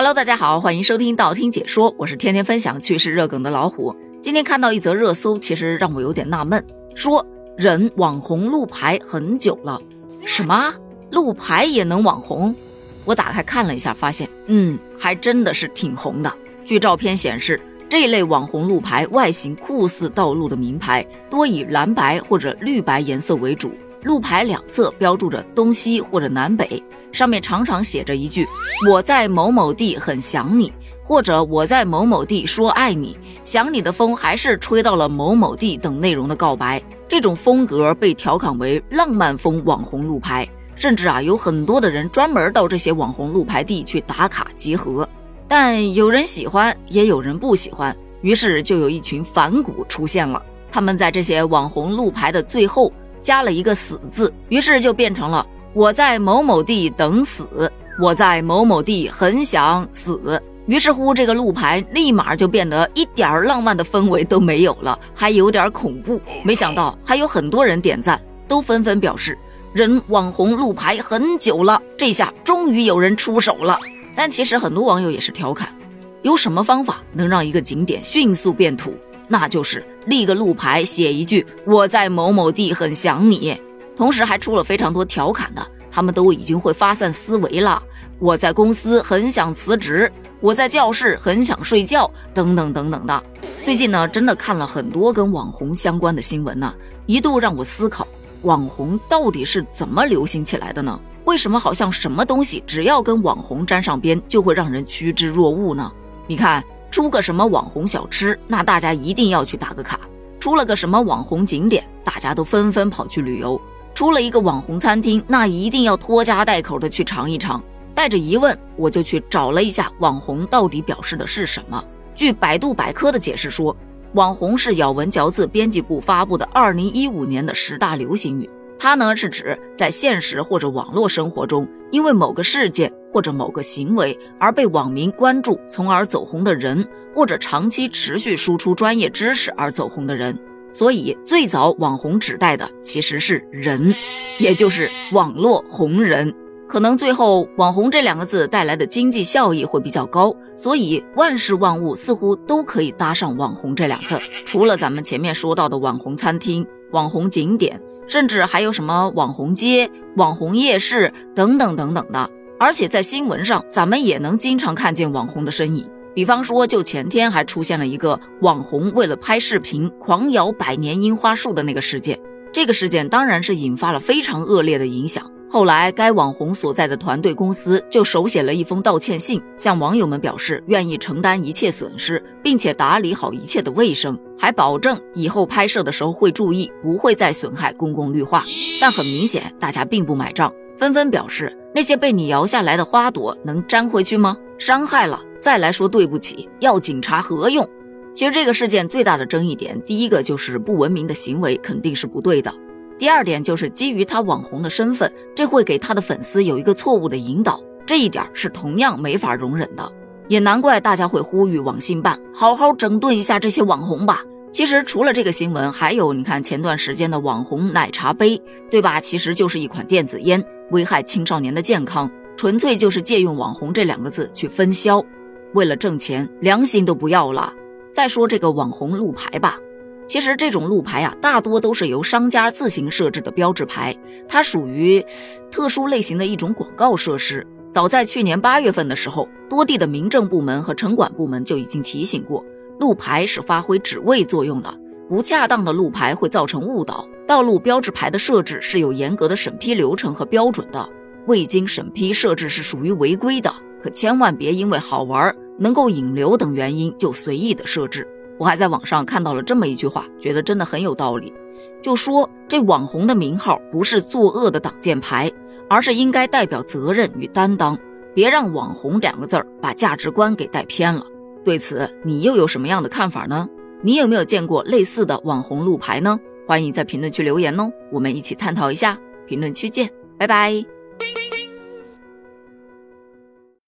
Hello，大家好，欢迎收听道听解说，我是天天分享趣事热梗的老虎。今天看到一则热搜，其实让我有点纳闷，说人网红路牌很久了，什么路牌也能网红？我打开看了一下，发现，嗯，还真的是挺红的。据照片显示，这一类网红路牌外形酷似道路的名牌，多以蓝白或者绿白颜色为主。路牌两侧标注着东西或者南北，上面常常写着一句“我在某某地很想你”或者“我在某某地说爱你，想你的风还是吹到了某某地”等内容的告白。这种风格被调侃为浪漫风网红路牌，甚至啊有很多的人专门到这些网红路牌地去打卡集合。但有人喜欢，也有人不喜欢，于是就有一群反骨出现了。他们在这些网红路牌的最后。加了一个死字，于是就变成了我在某某地等死，我在某某地很想死。于是乎，这个路牌立马就变得一点浪漫的氛围都没有了，还有点恐怖。没想到还有很多人点赞，都纷纷表示人网红路牌很久了，这下终于有人出手了。但其实很多网友也是调侃，有什么方法能让一个景点迅速变土？那就是立个路牌，写一句“我在某某地很想你”，同时还出了非常多调侃的，他们都已经会发散思维了。我在公司很想辞职，我在教室很想睡觉，等等等等的。最近呢，真的看了很多跟网红相关的新闻呢，一度让我思考，网红到底是怎么流行起来的呢？为什么好像什么东西只要跟网红沾上边，就会让人趋之若鹜呢？你看。出个什么网红小吃，那大家一定要去打个卡；出了个什么网红景点，大家都纷纷跑去旅游；出了一个网红餐厅，那一定要拖家带口的去尝一尝。带着疑问，我就去找了一下网红到底表示的是什么。据百度百科的解释说，网红是咬文嚼字编辑部发布的二零一五年的十大流行语。它呢是指在现实或者网络生活中，因为某个事件或者某个行为而被网民关注，从而走红的人，或者长期持续输出专业知识而走红的人。所以最早网红指代的其实是人，也就是网络红人。可能最后网红这两个字带来的经济效益会比较高，所以万事万物似乎都可以搭上网红这两字。除了咱们前面说到的网红餐厅、网红景点。甚至还有什么网红街、网红夜市等等等等的，而且在新闻上，咱们也能经常看见网红的身影。比方说，就前天还出现了一个网红为了拍视频狂咬百年樱花树的那个事件，这个事件当然是引发了非常恶劣的影响。后来，该网红所在的团队公司就手写了一封道歉信，向网友们表示愿意承担一切损失，并且打理好一切的卫生，还保证以后拍摄的时候会注意，不会再损害公共绿化。但很明显，大家并不买账，纷纷表示那些被你摇下来的花朵能粘回去吗？伤害了再来说对不起，要警察何用？其实这个事件最大的争议点，第一个就是不文明的行为肯定是不对的。第二点就是基于他网红的身份，这会给他的粉丝有一个错误的引导，这一点是同样没法容忍的。也难怪大家会呼吁网信办好好整顿一下这些网红吧。其实除了这个新闻，还有你看前段时间的网红奶茶杯，对吧？其实就是一款电子烟，危害青少年的健康，纯粹就是借用网红这两个字去分销，为了挣钱，良心都不要了。再说这个网红路牌吧。其实这种路牌啊，大多都是由商家自行设置的标志牌，它属于特殊类型的一种广告设施。早在去年八月份的时候，多地的民政部门和城管部门就已经提醒过，路牌是发挥指位作用的，不恰当的路牌会造成误导。道路标志牌的设置是有严格的审批流程和标准的，未经审批设置是属于违规的，可千万别因为好玩、能够引流等原因就随意的设置。我还在网上看到了这么一句话，觉得真的很有道理，就说这网红的名号不是作恶的挡箭牌，而是应该代表责任与担当，别让网红两个字儿把价值观给带偏了。对此，你又有什么样的看法呢？你有没有见过类似的网红路牌呢？欢迎在评论区留言哦，我们一起探讨一下。评论区见，拜拜。